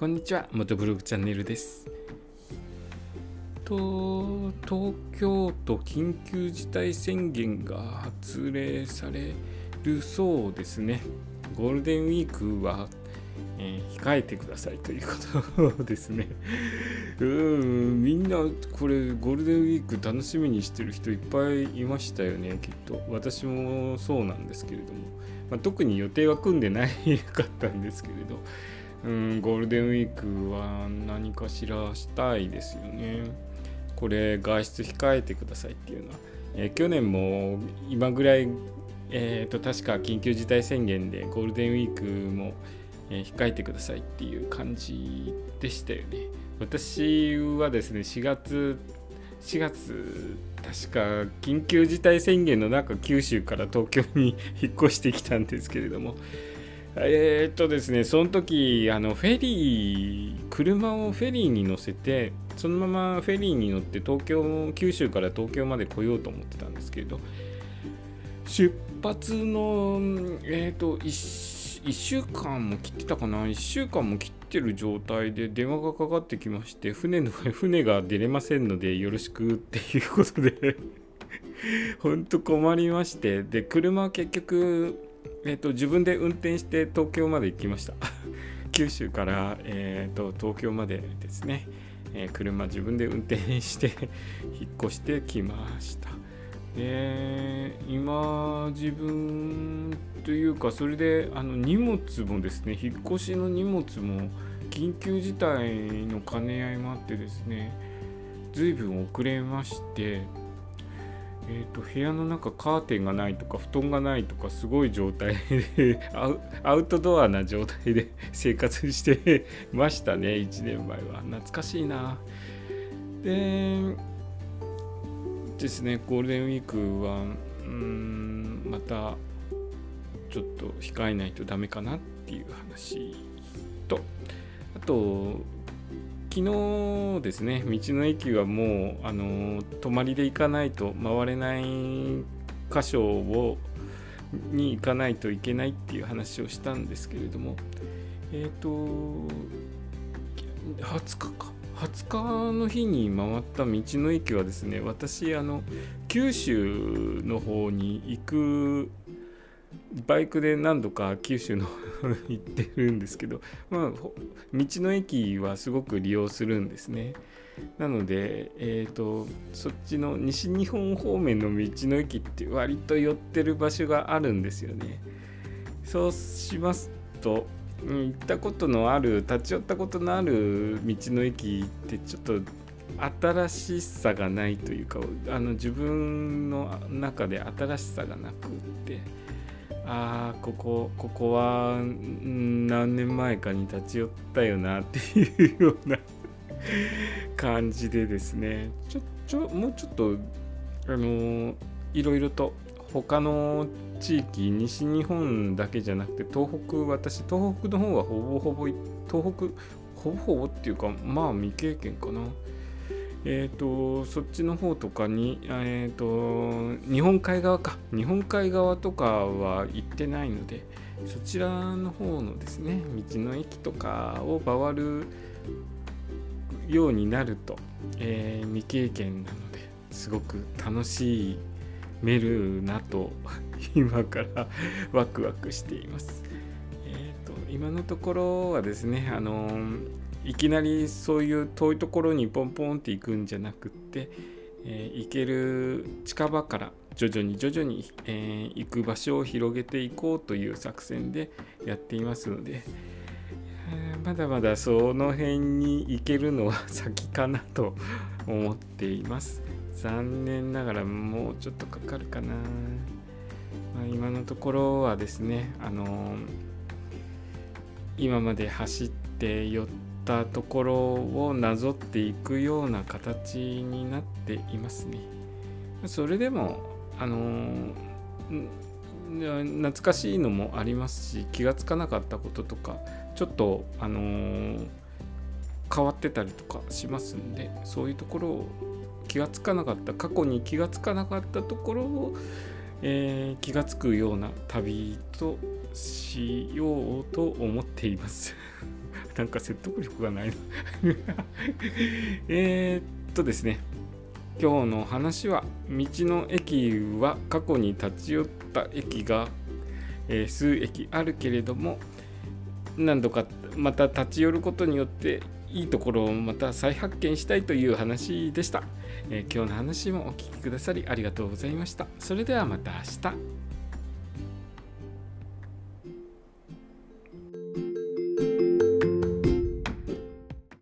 こんにちは、元ブログチャンネルです。と、東京都緊急事態宣言が発令されるそうですね。ゴールデンウィークは、えー控えてくださいということですね。うん、みんなこれゴールデンウィーク楽しみにしてる人いっぱいいましたよね、きっと。私もそうなんですけれども。まあ、特に予定は組んでないかったんですけれど。うん、ゴールデンウィークは何かしらしたいですよね。これ外出控えてくださいっていうのは、えー去年も今ぐらい、えーと確か緊急事態宣言でゴールデンウィークも、えー控えてくださいっていう感じでしたよね。私はですね4月4月確か緊急事態宣言の中九州から東京に 引っ越してきたんですけれどもえーっとですね、その時あのフェリー、車をフェリーに乗せて、そのままフェリーに乗って東京、九州から東京まで来ようと思ってたんですけれど、出発の、えーっと1、1週間も切ってたかな、1週間も切ってる状態で電話がかかってきまして、船の 船が出れませんのでよろしくっていうことで、本当困りまして、で、車は結局、えー、と自分で運転して東京まで行きました。九州から、えー、と東京までですね、えー車自分で運転して 引っ越してきました。で今自分というかそれであの荷物もですね引っ越しの荷物も緊急事態の兼ね合いもあってですね随分遅れましてえー、と部屋の中カーテンがないとか布団がないとかすごい状態でアウトドアな状態で生活してましたね1年前は。懐かしいな。でですねゴールデンウィークはうんまたちょっと控えないとダメかなっていう話とあと昨日ですね道の駅はもうあの泊まりで行かないと回れない箇所をに行かないといけないっていう話をしたんですけれどもえっ、と20日か20日の日に回った道の駅はですね私あの九州の方に行くバイクで何度か九州の行ってるんですけど、まあ、道の駅はすごく利用するんですね。なので、えー、とそっちの西日本方面の道の駅って割と寄ってる場所があるんですよね。そうしますと、行ったことのある立ち寄ったことのある道の駅ってちょっと新しさがないというかあの自分の中で新しさがなくって。あーここここは何年前かに立ち寄ったよなっていうような 感じでですね。ちょちょもうちょっとあのーいろいろと他の地域西日本だけじゃなくて東北私東北の方はほぼほぼ東北ほぼほぼっていうかまあ未経験かな。えー、とそっちの方とかに、えー、と日本海側か日本海側とかは行ってないのでそちらの方のですね道の駅とかを回るようになると、えー未経験なのですごく楽しいめるなと 今から ワクワクしています。えー、と今のところはですねあのいきなりそういう遠いところにポンポンって行くんじゃなくって、えー行ける近場から徐々に徐々に、えー行く場所を広げていこうという作戦でやっていますので、えーまだまだその辺に行けるのは先かなと思っています。残念ながらもうちょっとかかるかな、まあ、今のところはですねあのー今まで走って寄ってたところをなぞっていくような形になっていますね。それでもあの懐かしいのもありますし気がつかなかったこととかちょっとあの変わってたりとかしますんでそういうところを気がつかなかった過去に気がつかなかったところを、えー気がつくような旅としようと思っています。なんか説得力がないな。えっとですね。今日の話は道の駅は過去に立ち寄った駅が、えー、数駅あるけれども何度かまた立ち寄ることによっていいところをまた再発見したいという話でした、えー、今日の話もお聴きくださりありがとうございました。それではまた明日。